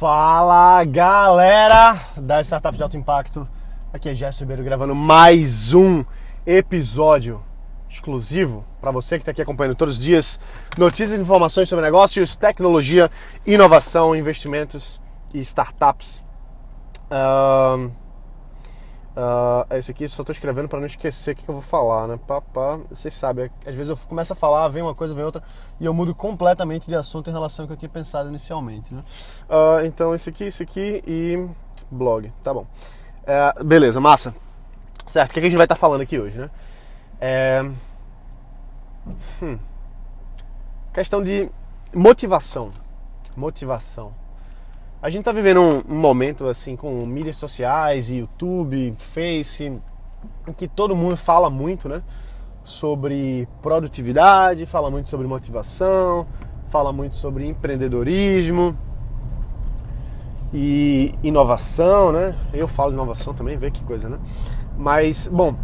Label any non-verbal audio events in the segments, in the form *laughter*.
Fala galera da Startup de Alto Impacto, aqui é Gerson Ribeiro gravando mais um episódio exclusivo para você que está aqui acompanhando todos os dias notícias e informações sobre negócios, tecnologia, inovação, investimentos e startups. Uh, esse aqui só estou escrevendo para não esquecer o que, que, eu vou falar, né? Pá, pá, vocês sabem, às vezes eu começo a falar, vem uma coisa, vem outra, e eu mudo completamente de assunto em relação ao que eu tinha pensado inicialmente, né? Uh, então, esse aqui, esse aqui e blog, tá bom. É, beleza, massa. Certo, o que, que a gente vai estar tá falando aqui hoje, né? É... Hum. Questão de motivação. Motivação. A gente está vivendo um, um, momento assim com mídias sociais, YouTube, Face, em que todo mundo fala muito, né? Sobre produtividade, fala muito sobre motivação, fala muito sobre empreendedorismo e inovação, né? Eu falo inovação também, vê que coisa, né? Mas, bom,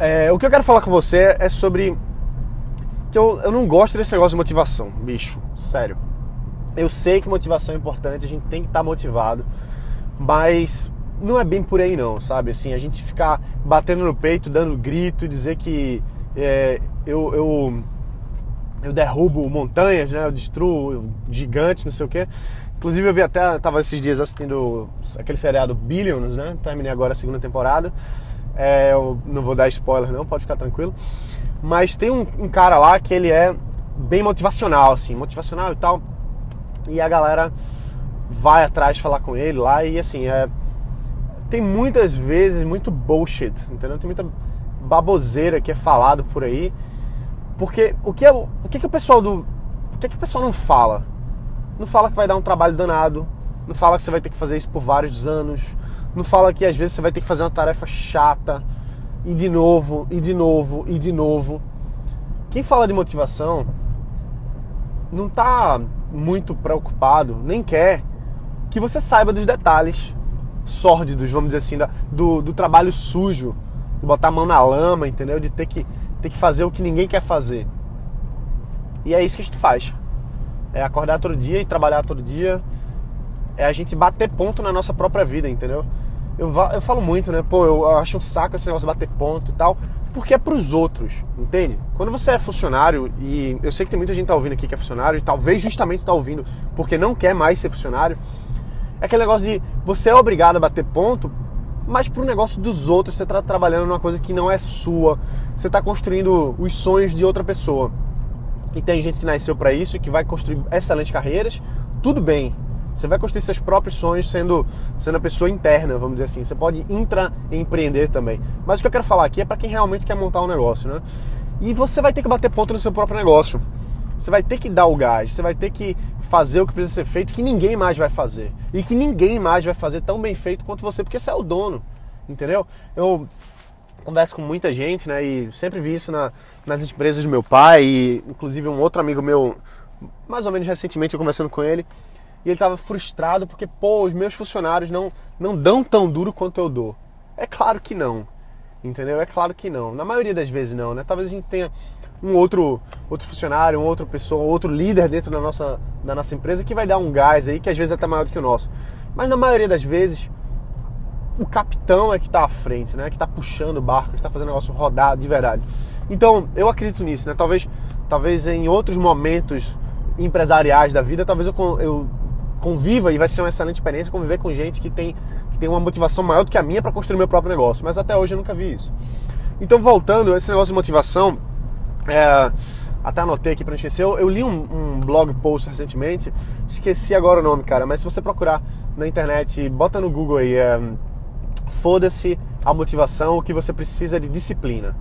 é, o que eu quero falar com você é sobre que eu, eu não gosto desse negócio de motivação, bicho, sério. Eu sei que motivação é importante, a gente tem que estar tá motivado, mas não é bem por aí não, sabe? Assim, a gente ficar batendo no peito, dando grito, dizer que é, eu, eu, eu derrubo montanhas, né? Eu destruo gigantes, não sei o quê. Inclusive eu vi até, tava esses dias assistindo aquele seriado Billions, né? Terminei agora a segunda temporada. É, eu não vou dar spoiler não, pode ficar tranquilo. Mas tem um, um cara lá que ele é bem motivacional, assim, motivacional e tal e a galera vai atrás falar com ele lá e assim, é, tem muitas vezes muito bullshit, entendeu? Tem muita baboseira que é falado por aí. Porque o que é, o que, que o pessoal do o que, que o pessoal não fala? Não fala que vai dar um trabalho danado, não fala que você vai ter que fazer isso por vários anos, não fala que às vezes você vai ter que fazer uma tarefa chata e de novo, e de novo, e de novo. Quem fala de motivação não tá muito preocupado, nem quer que você saiba dos detalhes sórdidos, vamos dizer assim, do, do trabalho sujo, de botar a mão na lama, entendeu? De ter que, ter que fazer o que ninguém quer fazer. E é isso que a gente faz. É acordar todo dia e trabalhar todo dia. É a gente bater ponto na nossa própria vida, entendeu? Eu, eu falo muito, né? Pô, eu acho um saco esse negócio de bater ponto e tal porque é para os outros, entende? Quando você é funcionário, e eu sei que tem muita gente que tá ouvindo aqui que é funcionário, e talvez justamente está ouvindo porque não quer mais ser funcionário, é aquele negócio de você é obrigado a bater ponto, mas para o negócio dos outros, você está trabalhando numa coisa que não é sua, você está construindo os sonhos de outra pessoa. E tem gente que nasceu para isso que vai construir excelentes carreiras, tudo bem, você vai construir seus próprios sonhos sendo, sendo a pessoa interna, vamos dizer assim. Você pode intraempreender também. Mas o que eu quero falar aqui é para quem realmente quer montar um negócio, né? E você vai ter que bater ponto no seu próprio negócio. Você vai ter que dar o gás, você vai ter que fazer o que precisa ser feito, que ninguém mais vai fazer. E que ninguém mais vai fazer tão bem feito quanto você, porque você é o dono. Entendeu? Eu converso com muita gente, né? E sempre vi isso na, nas empresas do meu pai, e inclusive um outro amigo meu, mais ou menos recentemente, eu conversando com ele, e ele estava frustrado porque, pô, os meus funcionários não, não dão tão duro quanto eu dou. É claro que não, entendeu? É claro que não. Na maioria das vezes não, né? Talvez a gente tenha um outro, outro funcionário, uma outra pessoa, outro líder dentro da nossa, da nossa empresa que vai dar um gás aí, que às vezes é até maior do que o nosso. Mas na maioria das vezes, o capitão é que está à frente, né? Que está puxando o barco, que está fazendo o negócio rodar de verdade. Então, eu acredito nisso, né? Talvez, talvez em outros momentos empresariais da vida, talvez eu, eu conviva e vai ser uma excelente experiência conviver com gente que tem, que tem uma motivação maior do que a minha para construir meu próprio negócio. Mas até hoje eu nunca vi isso. Então, voltando, esse negócio de motivação, é, até anotei aqui para encher. Eu, eu li um, um, blog post recentemente, esqueci agora o nome, cara, mas se você procurar na internet, bota no Google aí, é, foda-se a motivação, o que você precisa de disciplina.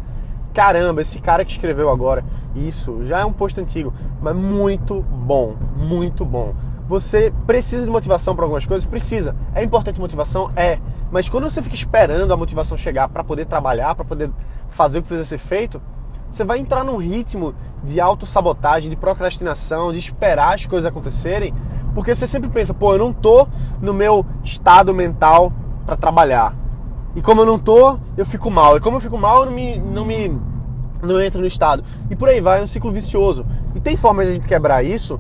Caramba, esse cara que escreveu agora isso já é um post antigo, mas muito bom, muito bom. Você precisa de motivação para algumas coisas? Precisa. É importante motivação? É. Mas quando você fica esperando a motivação chegar para poder trabalhar, para poder fazer o que precisa ser feito, você vai entrar num ritmo de autossabotagem, de procrastinação, de esperar as coisas acontecerem, porque você sempre pensa, pô, eu não tô no meu estado mental para trabalhar. E como eu não tô, eu fico mal. E como eu fico mal, eu não me, não me não entro no estado. E por aí vai, é um ciclo vicioso. E tem forma de a gente quebrar isso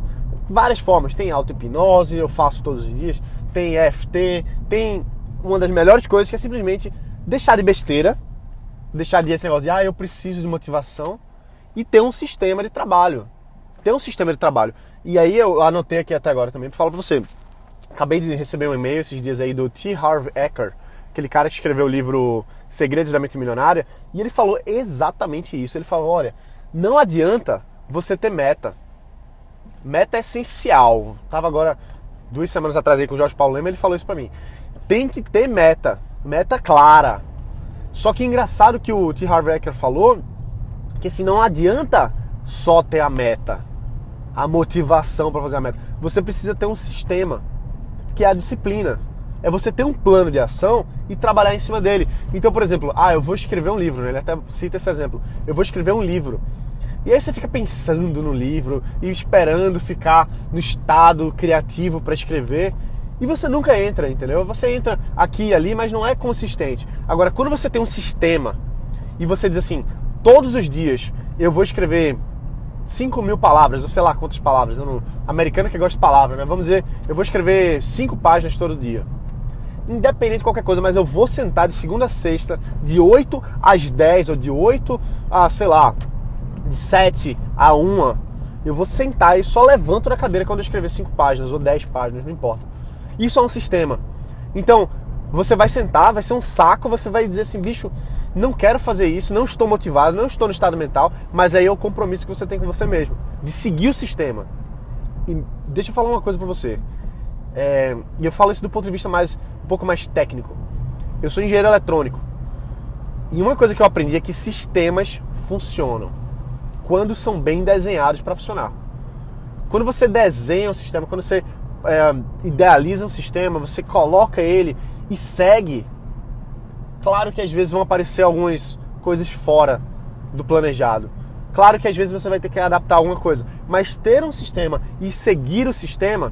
várias formas. Tem auto-hipnose, eu faço todos os dias, tem EFT, tem uma das melhores coisas que é simplesmente deixar de besteira, deixar de esse negócio de ah, eu preciso de motivação e ter um sistema de trabalho. Ter um sistema de trabalho. E aí eu anotei aqui até agora também para falar para você. Acabei de receber um e-mail esses dias aí do T. Harv Eker, aquele cara que escreveu o livro Segredos da Mente Milionária, e ele falou exatamente isso. Ele falou: olha, não adianta você ter meta. Meta é essencial. Tava agora duas semanas atrás aí com o Jorge Paulo Lema, ele falou isso para mim. Tem que ter meta, meta clara. Só que engraçado que o T. Harv Eker falou que se não adianta só ter a meta, a motivação para fazer a meta. Você precisa ter um sistema, que é a disciplina. É você ter um plano de ação e trabalhar em cima dele. Então, por exemplo, ah, eu vou escrever um livro, né? ele até cita esse exemplo. Eu vou escrever um livro. E aí você fica pensando no livro e esperando ficar no estado criativo para escrever. E você nunca entra, entendeu? Você entra aqui e ali, mas não é consistente. Agora, quando você tem um sistema e você diz assim, todos os dias eu vou escrever 5 mil palavras, ou sei lá quantas palavras, não, americano que gosta de palavras, né? Vamos dizer, eu vou escrever 5 páginas todo dia. Independente de qualquer coisa, mas eu vou sentar de segunda a sexta, de 8 às 10, ou de 8 a, sei lá, de 7 a 1, eu vou sentar e só levanto da cadeira quando eu escrever 5 páginas ou 10 páginas, não importa. Isso é um sistema. Então, você vai sentar, vai ser um saco, você vai dizer assim, bicho, não quero fazer isso, não estou motivado, não estou no estado mental, mas aí é o compromisso que você tem com você mesmo, de seguir o sistema. E deixa eu falar uma coisa para você. É, e eu falo isso do ponto de vista mais um pouco mais técnico. Eu sou engenheiro eletrônico. E uma coisa que eu aprendi é que sistemas funcionam quando são bem desenhados para funcionar. Quando você desenha um sistema, quando você é, idealiza um sistema, você coloca ele e segue, claro que às vezes vão aparecer algumas coisas fora do planejado. Claro que às vezes você vai ter que adaptar alguma coisa, mas ter um sistema e seguir o sistema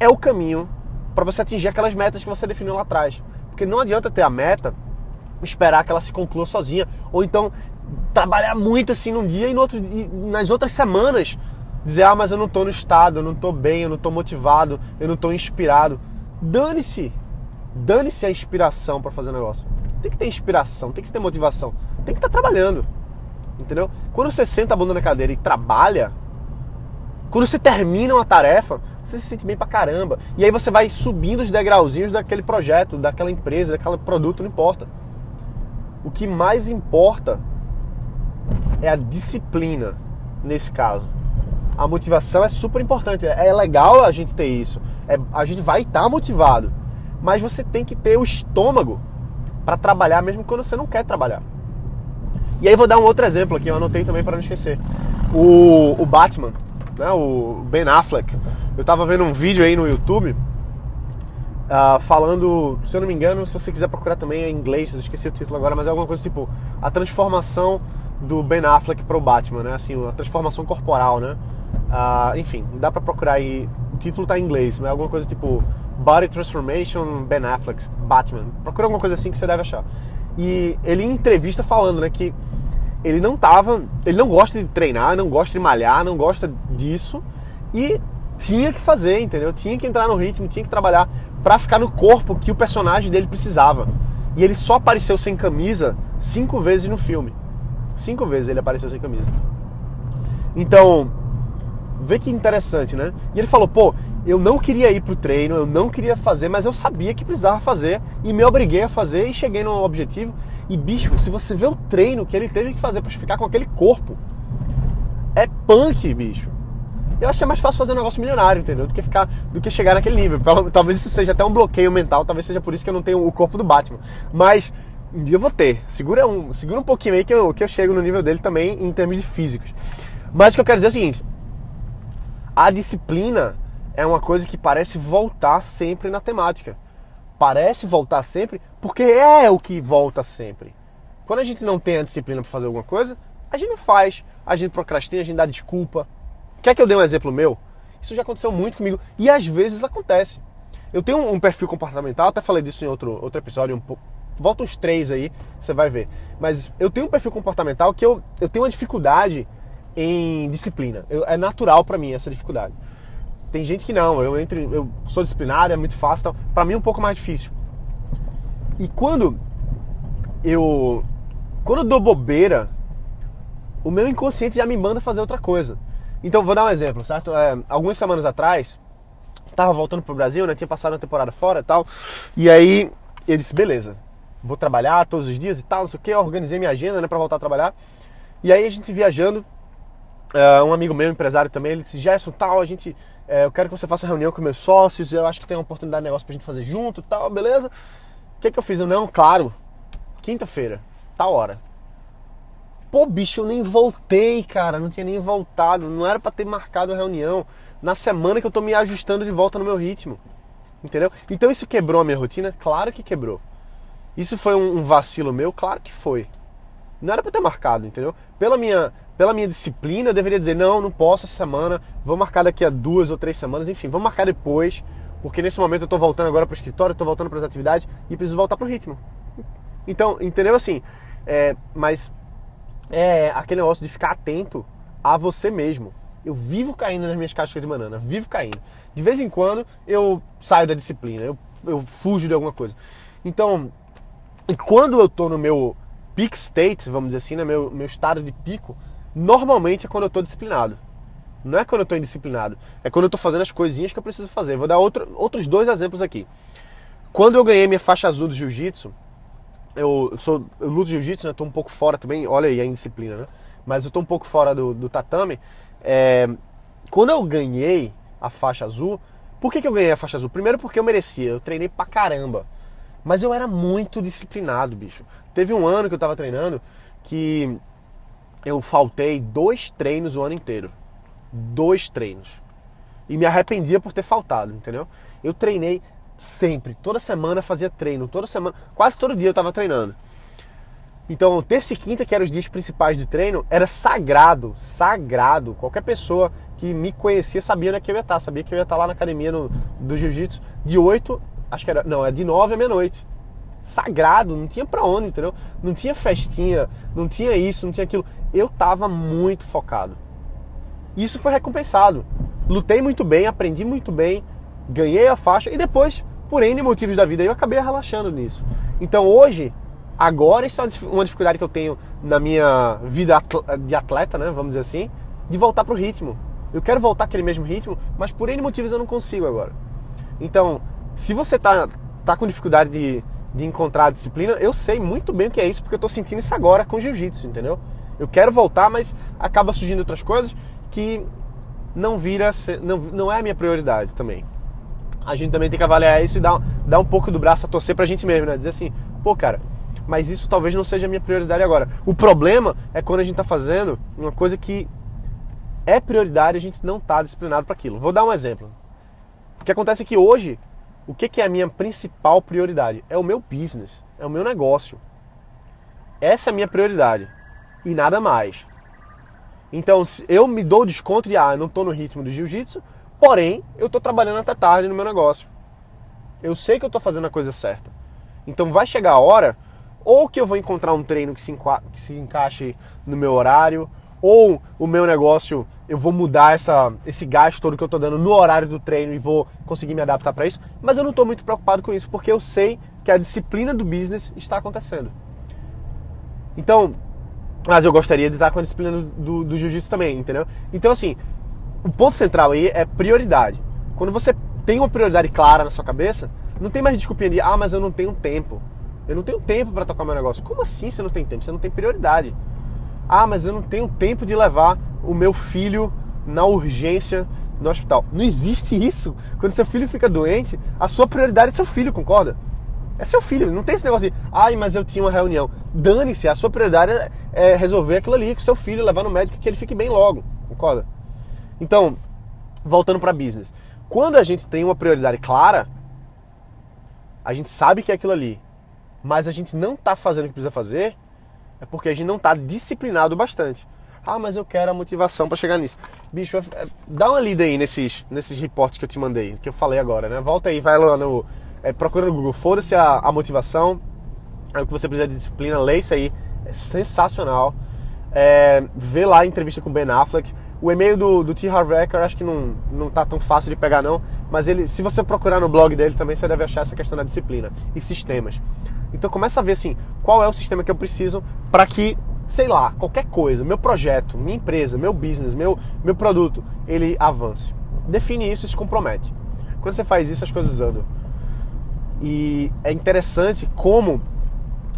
é o caminho para você atingir aquelas metas que você definiu lá atrás. Porque não adianta ter a meta, esperar que ela se conclua sozinha, ou então trabalhar muito assim num dia e, no outro, e nas outras semanas dizer: "Ah, mas eu não estou no estado, eu não estou bem, eu não estou motivado, eu não estou inspirado". Dane-se. Dane-se a inspiração para fazer negócio. Tem que ter inspiração, tem que ter motivação, tem que estar tá trabalhando. Entendeu? Quando você senta a bunda na cadeira e trabalha, quando você termina uma tarefa, você se sente bem pra caramba. E aí você vai subindo os degrauzinhos daquele projeto, daquela empresa, daquele produto, não importa. O que mais importa é a disciplina nesse caso a motivação é super importante. É legal a gente ter isso. É, a gente vai estar tá motivado. Mas você tem que ter o estômago para trabalhar mesmo quando você não quer trabalhar. E aí vou dar um outro exemplo aqui, eu anotei também para não esquecer. O, o Batman, né, o Ben Affleck. Eu tava vendo um vídeo aí no YouTube uh, falando, se eu não me engano, se você quiser procurar também em inglês, eu esqueci o título agora, mas é alguma coisa tipo a transformação do Ben Affleck para o Batman, né? Assim, a transformação corporal, né? Uh, enfim, dá para procurar aí. O título tá em inglês, mas é alguma coisa tipo Body Transformation Ben Affleck, Batman. Procura alguma coisa assim que você deve achar. E ele em entrevista falando, né, que ele não tava, ele não gosta de treinar, não gosta de malhar, não gosta disso e tinha que fazer, entendeu? Tinha que entrar no ritmo, tinha que trabalhar para ficar no corpo que o personagem dele precisava. E ele só apareceu sem camisa cinco vezes no filme. Cinco vezes ele apareceu sem camisa. Então, Vê que interessante, né? E ele falou, pô, eu não queria ir pro treino, eu não queria fazer, mas eu sabia que precisava fazer e me obriguei a fazer e cheguei no objetivo. E bicho, se você vê o treino que ele teve que fazer para ficar com aquele corpo, é punk, bicho. Eu acho que é mais fácil fazer um negócio milionário, entendeu? Do que ficar, do que chegar naquele nível. Talvez isso seja até um bloqueio mental, talvez seja por isso que eu não tenho o corpo do Batman. Mas um dia eu vou ter. Segura um, segura um pouquinho aí que eu, que eu chego no nível dele também em termos de físicos. Mas o que eu quero dizer é o seguinte: a disciplina é uma coisa que parece voltar sempre na temática. Parece voltar sempre porque é o que volta sempre. Quando a gente não tem a disciplina para fazer alguma coisa, a gente não faz, a gente procrastina, a gente dá desculpa. Quer que eu dê um exemplo meu? Isso já aconteceu muito comigo e às vezes acontece. Eu tenho um perfil comportamental, até falei disso em outro, outro episódio, um pouco, volta uns três aí, você vai ver. Mas eu tenho um perfil comportamental que eu, eu tenho uma dificuldade em disciplina. Eu, é natural para mim essa dificuldade. Tem gente que não, eu entro, eu sou disciplinário, é muito fácil, então, para mim é um pouco mais difícil. E quando eu quando eu dou bobeira, o meu inconsciente já me manda fazer outra coisa. Então, vou dar um exemplo, certo? É, algumas semanas atrás, tava voltando pro Brasil, né? Tinha passado uma temporada fora e tal. E aí, eu disse, beleza, vou trabalhar todos os dias e tal, não sei o que. Organizei minha agenda, né, pra voltar a trabalhar. E aí, a gente viajando, uh, um amigo meu, empresário também, ele disse, Gerson, tal, a gente... Uh, eu quero que você faça reunião com meus sócios, eu acho que tem uma oportunidade de negócio pra gente fazer junto tal, beleza? O que que eu fiz? Eu, não, claro, quinta-feira, tal hora. Pô, bicho, eu nem voltei, cara. Não tinha nem voltado. Não era para ter marcado a reunião. Na semana que eu tô me ajustando de volta no meu ritmo. Entendeu? Então isso quebrou a minha rotina? Claro que quebrou. Isso foi um vacilo meu? Claro que foi. Não era para ter marcado, entendeu? Pela minha, pela minha disciplina, eu deveria dizer: não, não posso essa semana. Vou marcar daqui a duas ou três semanas. Enfim, vou marcar depois. Porque nesse momento eu tô voltando agora pro escritório, tô voltando para as atividades e preciso voltar pro ritmo. Então, entendeu assim? É, mas é aquele negócio de ficar atento a você mesmo. Eu vivo caindo nas minhas caixas de banana, vivo caindo. De vez em quando eu saio da disciplina, eu, eu fujo de alguma coisa. Então, e quando eu estou no meu peak state, vamos dizer assim, no né, meu, meu estado de pico, normalmente é quando eu estou disciplinado. Não é quando eu estou indisciplinado, é quando eu estou fazendo as coisinhas que eu preciso fazer. Vou dar outro, outros dois exemplos aqui. Quando eu ganhei minha faixa azul do jiu-jitsu, eu sou eu luto jiu-jitsu, né? Tô um pouco fora também, olha aí a indisciplina, né? Mas eu tô um pouco fora do, do tatame. É, quando eu ganhei a faixa azul, por que, que eu ganhei a faixa azul? Primeiro porque eu merecia, eu treinei pra caramba. Mas eu era muito disciplinado, bicho. Teve um ano que eu tava treinando que eu faltei dois treinos o ano inteiro. Dois treinos. E me arrependia por ter faltado, entendeu? Eu treinei Sempre. Toda semana fazia treino. Toda semana. Quase todo dia eu estava treinando. Então, terça e quinta, que eram os dias principais de treino, era sagrado. Sagrado. Qualquer pessoa que me conhecia sabia onde é que eu ia estar. Sabia que eu ia estar lá na academia no, do jiu-jitsu de 8, acho que era. Não, é de 9 à meia-noite. Sagrado, não tinha pra onde, entendeu? Não tinha festinha, não tinha isso, não tinha aquilo. Eu tava muito focado. Isso foi recompensado. Lutei muito bem, aprendi muito bem, ganhei a faixa e depois, por N motivos da vida, eu acabei relaxando nisso. Então hoje, agora isso é uma dificuldade que eu tenho na minha vida de atleta, né, vamos dizer assim, de voltar pro ritmo. Eu quero voltar aquele mesmo ritmo, mas por N motivos eu não consigo agora. Então, se você tá, tá com dificuldade de, de encontrar a disciplina, eu sei muito bem o que é isso, porque eu tô sentindo isso agora com jiu-jitsu, entendeu? Eu quero voltar, mas acaba surgindo outras coisas que não vira, não, não é a minha prioridade também a gente também tem que avaliar isso e dar, dar um pouco do braço a torcer pra gente mesmo, né? Dizer assim, pô, cara, mas isso talvez não seja a minha prioridade agora. O problema é quando a gente tá fazendo uma coisa que é prioridade e a gente não tá disciplinado para aquilo. Vou dar um exemplo. O que acontece é que hoje, o que é a minha principal prioridade? É o meu business, é o meu negócio. Essa é a minha prioridade e nada mais. Então, eu me dou desconto de, ah, eu não estou no ritmo do jiu-jitsu, Porém, eu estou trabalhando até tarde no meu negócio. Eu sei que eu estou fazendo a coisa certa. Então vai chegar a hora, ou que eu vou encontrar um treino que se, que se encaixe no meu horário, ou o meu negócio, eu vou mudar essa, esse gasto todo que eu estou dando no horário do treino e vou conseguir me adaptar para isso. Mas eu não estou muito preocupado com isso, porque eu sei que a disciplina do business está acontecendo. Então, mas eu gostaria de estar com a disciplina do, do, jiu-jitsu também, entendeu? Então, assim, o ponto central aí é prioridade. Quando você tem uma prioridade clara na sua cabeça, não tem mais desculpinha de, ah, mas eu não tenho tempo. Eu não tenho tempo para tocar meu negócio. Como assim você não tem tempo? Você não tem prioridade. Ah, mas eu não tenho tempo de levar o meu filho na urgência no hospital. Não existe isso. Quando seu filho fica doente, a sua prioridade é seu filho, concorda? É seu filho. Não tem esse negócio de, ai, mas eu tinha uma reunião. Dane-se, a sua prioridade é resolver aquilo ali com seu filho, levar no médico que ele fique bem logo, concorda? Então, voltando para business. Quando a gente tem uma prioridade clara, a gente sabe que é aquilo ali, mas a gente não está fazendo o que precisa fazer, é porque a gente não está disciplinado bastante. Ah, mas eu quero a motivação para chegar nisso. Bicho, é, é, dá uma lida aí nesses, nesses reportes que eu te mandei, que eu falei agora, né? Volta aí, vai lá no. É, procura no Google, foda-se a, a motivação, é o que você precisa de disciplina, lê isso aí, é sensacional. é, vê lá a entrevista com o Ben Affleck. O e-mail do, do T. Acho que não, não tá tão fácil de pegar não, mas ele, se você procurar no blog dele também, você deve achar essa questão da disciplina e sistemas. Então começa a ver assim, qual é o sistema que eu preciso para que, sei lá, qualquer coisa, meu projeto, minha empresa, meu business, meu, meu produto, ele avance. Define isso e se compromete. Quando você faz isso, as coisas andam. E é interessante como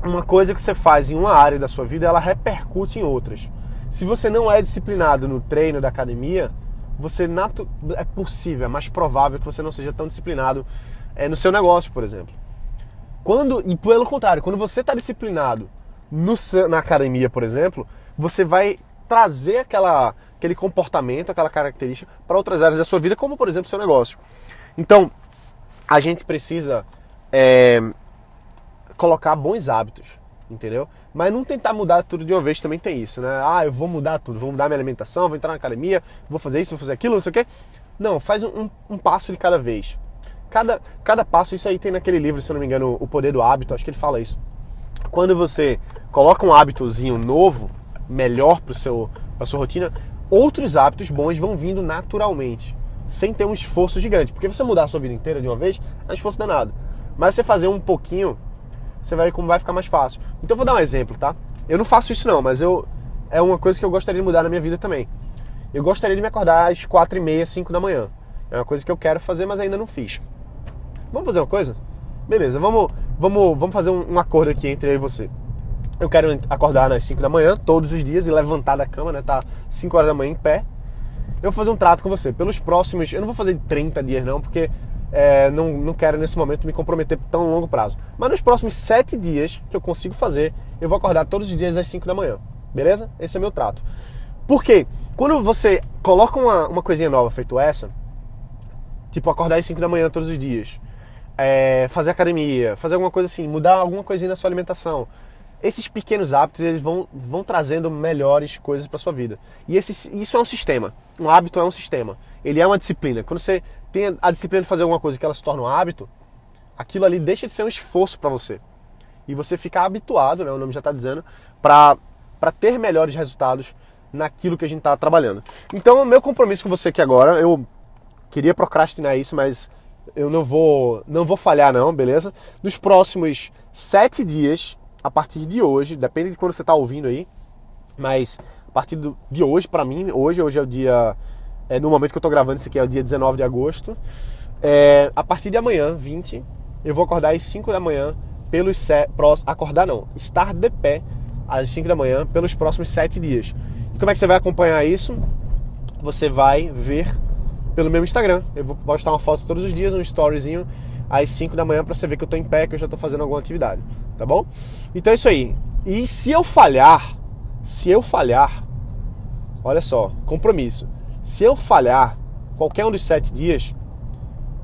uma coisa que você faz em uma área da sua vida, ela repercute em outras. Se você não é disciplinado no treino da academia, você natu... é possível, é mais provável que você não seja tão disciplinado é, no seu negócio, por exemplo. Quando e pelo contrário, quando você está disciplinado no, na academia, por exemplo, você vai trazer aquela, aquele comportamento, aquela característica para outras áreas da sua vida, como por exemplo seu negócio. Então, a gente precisa é, colocar bons hábitos entendeu? Mas não tentar mudar tudo de uma vez também tem isso, né? Ah, eu vou mudar tudo, vou mudar minha alimentação, vou entrar na academia, vou fazer isso, vou fazer aquilo, não sei o quê. Não, faz um, um passo de cada vez. Cada, cada passo, isso aí tem naquele livro, se eu não me engano, O Poder do Hábito, acho que ele fala isso. Quando você coloca um hábitozinho novo, melhor para a sua rotina, outros hábitos bons vão vindo naturalmente, sem ter um esforço gigante. Porque você mudar a sua vida inteira de uma vez é um esforço danado. Mas você fazer um pouquinho você vai ver como vai ficar mais fácil. Então eu vou dar um exemplo, tá? Eu não faço isso não, mas eu é uma coisa que eu gostaria de mudar na minha vida também. Eu gostaria de me acordar às quatro e meia, cinco da manhã. É uma coisa que eu quero fazer, mas ainda não fiz. Vamos fazer uma coisa? Beleza, vamos, vamos, vamos fazer um, um acordo aqui entre eu e você. Eu quero acordar nas 5 da manhã, todos os dias, e levantar da cama, né? Tá 5 horas da manhã em pé. Eu vou fazer um trato com você. Pelos próximos. Eu não vou fazer 30 dias, não, porque é, não, não quero nesse momento me comprometer por tão longo prazo. Mas nos próximos sete dias que eu consigo fazer, eu vou acordar todos os dias às 5 da manhã. Beleza? Esse é meu trato. Por quê? Quando você coloca uma, uma coisinha nova feito essa, tipo acordar às 5 da manhã todos os dias, é, fazer academia, fazer alguma coisa assim, mudar alguma coisinha na sua alimentação, esses pequenos hábitos eles vão, vão trazendo melhores coisas para sua vida. E esse, isso é um sistema. Um hábito é um sistema. Ele é uma disciplina. Quando você tem a disciplina de fazer alguma coisa que ela se torna um hábito, aquilo ali deixa de ser um esforço para você. E você fica habituado, né, o nome já está dizendo, para ter melhores resultados naquilo que a gente está trabalhando. Então, o meu compromisso com você aqui agora, eu queria procrastinar isso, mas eu não vou, não vou falhar não, beleza? Nos próximos sete dias, a partir de hoje, depende de quando você está ouvindo aí, mas a partir de hoje, para mim, hoje, hoje é o dia é, no momento que eu estou gravando isso aqui é o dia 19 de agosto. É, a partir de amanhã, 20, eu vou acordar às 5 da manhã pelos set, acordar não, estar de pé às 5 da manhã pelos próximos 7 dias. E como é que você vai acompanhar isso? Você vai ver pelo meu Instagram. Eu vou postar uma foto todos os dias, um storyzinho às 5 da manhã para você ver que eu estou em pé, que eu já estou fazendo alguma atividade, tá bom? Então é isso aí. E se eu falhar, se eu falhar, olha só, compromisso se eu falhar qualquer um dos sete dias,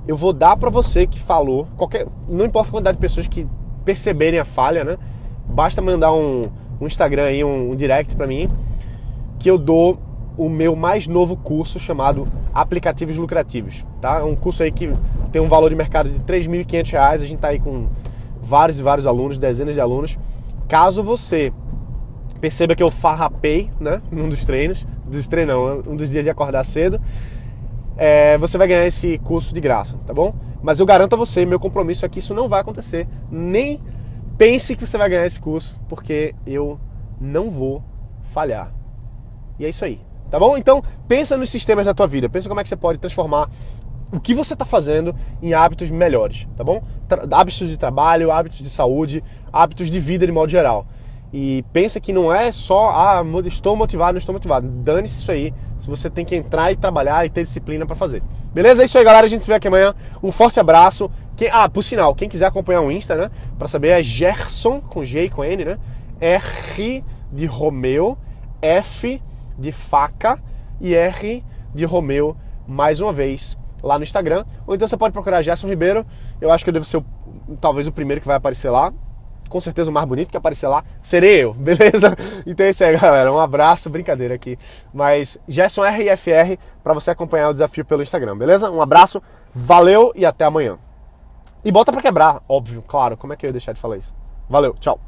eu vou dar para você que falou, qualquer, não importa a quantidade de pessoas que perceberem a falha, né? Basta mandar um, um Instagram aí, um, um direct para mim, que eu dou o meu mais novo curso chamado Aplicativos Lucrativos, tá? É um curso aí que tem um valor de mercado de R$ 3.500, a gente tá aí com vários e vários alunos, dezenas de alunos. Caso você perceba que eu farrapei, né, num dos treinos, dos treinos não, um dos dias de acordar cedo, é, você vai ganhar esse curso de graça, tá bom? Mas eu garanto a você, meu compromisso é que isso não vai acontecer. Nem pense que você vai ganhar esse curso, porque eu não vou falhar. E é isso aí, tá bom? Então, pensa nos sistemas da tua vida, pensa como é que você pode transformar o que você está fazendo em hábitos melhores, tá bom? hábitos de trabalho, hábitos de saúde, hábitos de vida de modo geral. E pensa que não é só, ah, estou motivado, não estou motivado. Dane-se isso aí. Se você tem que entrar e trabalhar e ter disciplina para fazer. Beleza? É isso aí, galera. A gente se vê aqui amanhã. Um forte abraço. Quem, ah, por sinal, quem quiser acompanhar o Insta, né? Para saber é Gerson, com G e com N, né? R de Romeu, F de faca e R de Romeu, mais uma vez, lá no Instagram. Ou então você pode procurar Gerson Ribeiro. Eu acho que eu devo ser o, talvez o primeiro que vai aparecer lá com certeza o mais bonito que aparecer lá serei eu, *laughs* beleza? Então é isso aí, galera. Um abraço, brincadeira aqui. Mas Gerson RFR para você acompanhar o desafio pelo Instagram, beleza? Um abraço, valeu e até amanhã. E bota para quebrar, óbvio, claro. Como é que eu ia deixar de falar isso? Valeu, tchau.